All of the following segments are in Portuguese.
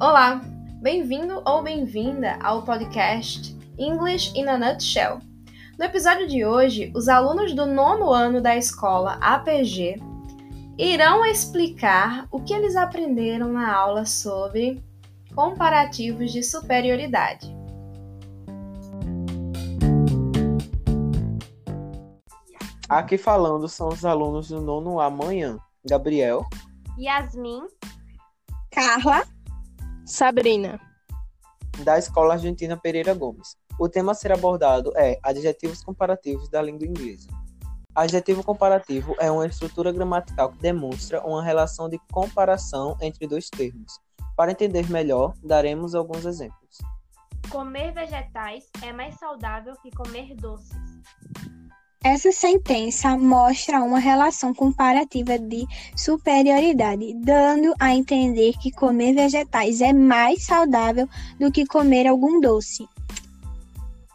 Olá, bem-vindo ou bem-vinda ao podcast English in a Nutshell. No episódio de hoje, os alunos do nono ano da escola APG irão explicar o que eles aprenderam na aula sobre comparativos de superioridade. Aqui falando são os alunos do nono A manhã. Gabriel, Yasmin, Carla, Sabrina, da Escola Argentina Pereira Gomes. O tema a ser abordado é adjetivos comparativos da língua inglesa. Adjetivo comparativo é uma estrutura gramatical que demonstra uma relação de comparação entre dois termos. Para entender melhor, daremos alguns exemplos. comer vegetais é mais saudável que comer doces. Essa sentença mostra uma relação comparativa de superioridade, dando a entender que comer vegetais é mais saudável do que comer algum doce.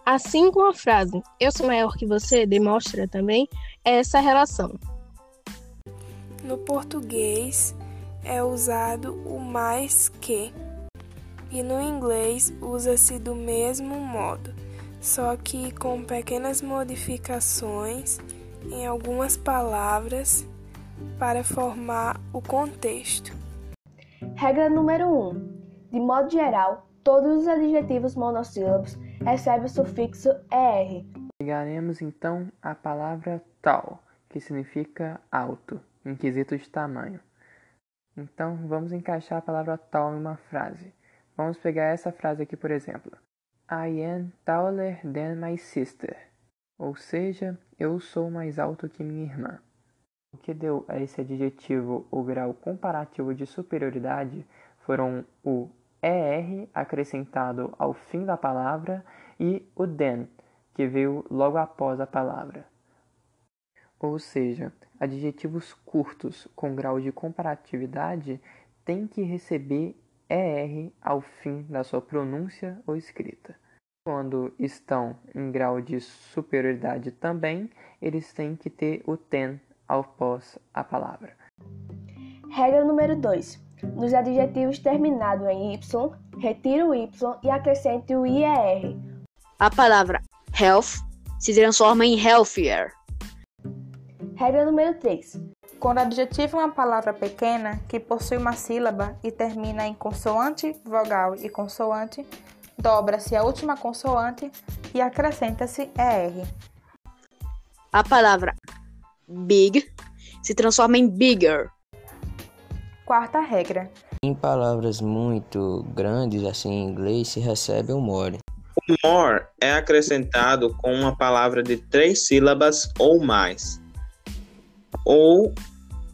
Assim como a frase eu sou maior que você demonstra também essa relação. No português é usado o mais que, e no inglês usa-se do mesmo modo, só que com pequenas modificações em algumas palavras para formar o contexto. Regra número 1. Um. De modo geral, todos os adjetivos monossílabos recebem o sufixo ER. Pegaremos então a palavra tall, que significa alto, em quesito de tamanho. Então, vamos encaixar a palavra tall em uma frase. Vamos pegar essa frase aqui, por exemplo. I am taller than my sister. Ou seja, eu sou mais alto que minha irmã. O que deu a esse adjetivo o grau comparativo de superioridade foram o ER acrescentado ao fim da palavra e o than, que veio logo após a palavra. Ou seja, adjetivos curtos com grau de comparatividade têm que receber ER ao fim da sua pronúncia ou escrita. Quando estão em grau de superioridade também, eles têm que ter o ten após a palavra. Regra número 2. Nos adjetivos terminados em Y, retire o Y e acrescente o IER. A palavra health se transforma em healthier. Regra número 3. Quando o adjetivo é uma palavra pequena que possui uma sílaba e termina em consoante, vogal e consoante, dobra-se a última consoante e acrescenta-se ER. A palavra big se transforma em bigger. Quarta regra. Em palavras muito grandes, assim em inglês, se recebe o more. O more é acrescentado com uma palavra de três sílabas ou mais, ou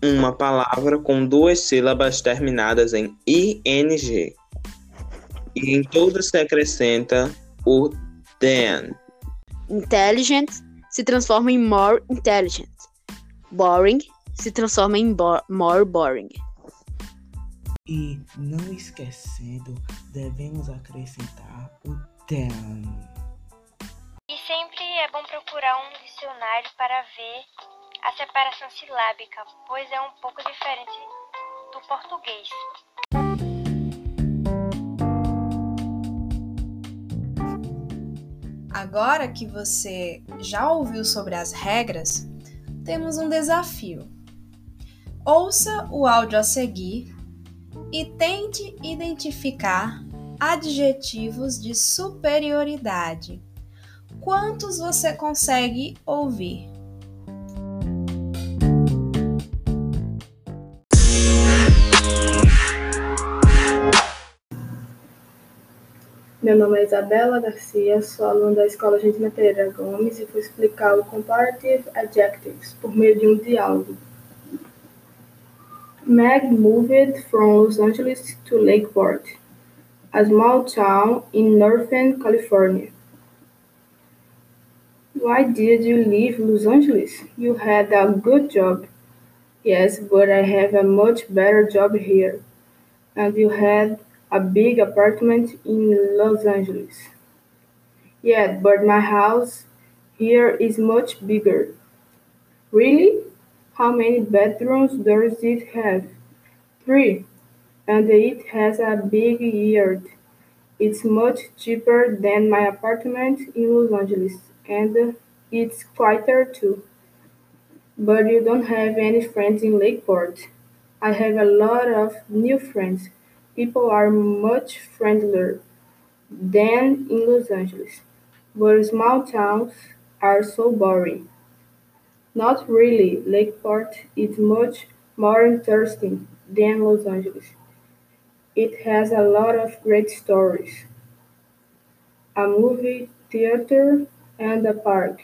uma palavra com duas sílabas terminadas em ing. E em todas se acrescenta o than. Intelligent se transforma em more intelligent. Boring se transforma em bo more boring. E não esquecendo, devemos acrescentar o than. E sempre é bom procurar um dicionário para ver a separação silábica, pois é um pouco diferente do português. Agora que você já ouviu sobre as regras, temos um desafio. Ouça o áudio a seguir e tente identificar adjetivos de superioridade. Quantos você consegue ouvir? Meu nome é Isabela Garcia, sou aluna da Escola Argentina Pereira Gomes e vou explicar o Comparative Adjectives por meio de um diálogo. Meg moved from Los Angeles to Lakeport, a small town in northern California. Why did you leave Los Angeles? You had a good job. Yes, but I have a much better job here. And you had a big apartment in Los Angeles. Yeah, but my house here is much bigger. Really? How many bedrooms does it have? Three. and it has a big yard. It's much cheaper than my apartment in Los Angeles, and it's quieter too. But you don't have any friends in Lakeport. I have a lot of new friends. People are much friendlier than in Los Angeles, but small towns are so boring. Not really. Lakeport is much more interesting than Los Angeles. It has a lot of great stories. A movie theater and a park.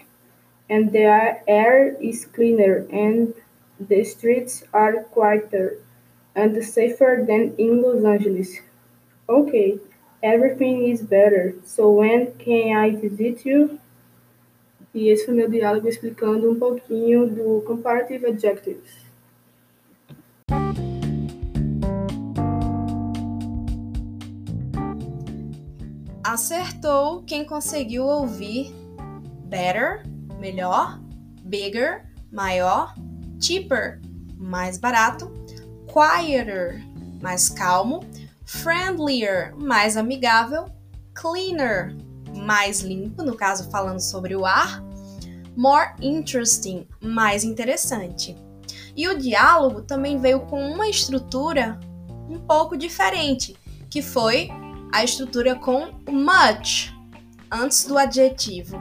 And the air is cleaner and the streets are quieter and safer than in Los Angeles. Okay, everything is better. So when can I visit you? E esse foi meu diálogo explicando um pouquinho do Comparative Adjectives. Acertou quem conseguiu ouvir better, melhor, bigger, maior, cheaper, mais barato, quieter, mais calmo, friendlier, mais amigável, cleaner, mais limpo, no caso falando sobre o ar, more interesting, mais interessante. E o diálogo também veio com uma estrutura um pouco diferente, que foi a estrutura com much antes do adjetivo.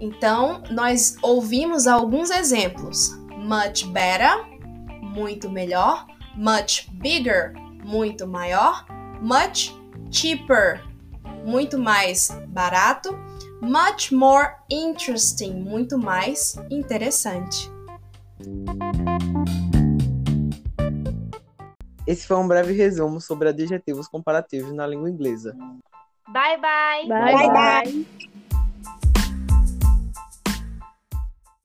Então, nós ouvimos alguns exemplos. Much better, muito melhor. Much bigger, muito maior. Much cheaper, muito mais barato. Much more interesting, muito mais interessante. Esse foi um breve resumo sobre adjetivos comparativos na língua inglesa. Bye bye. Bye bye.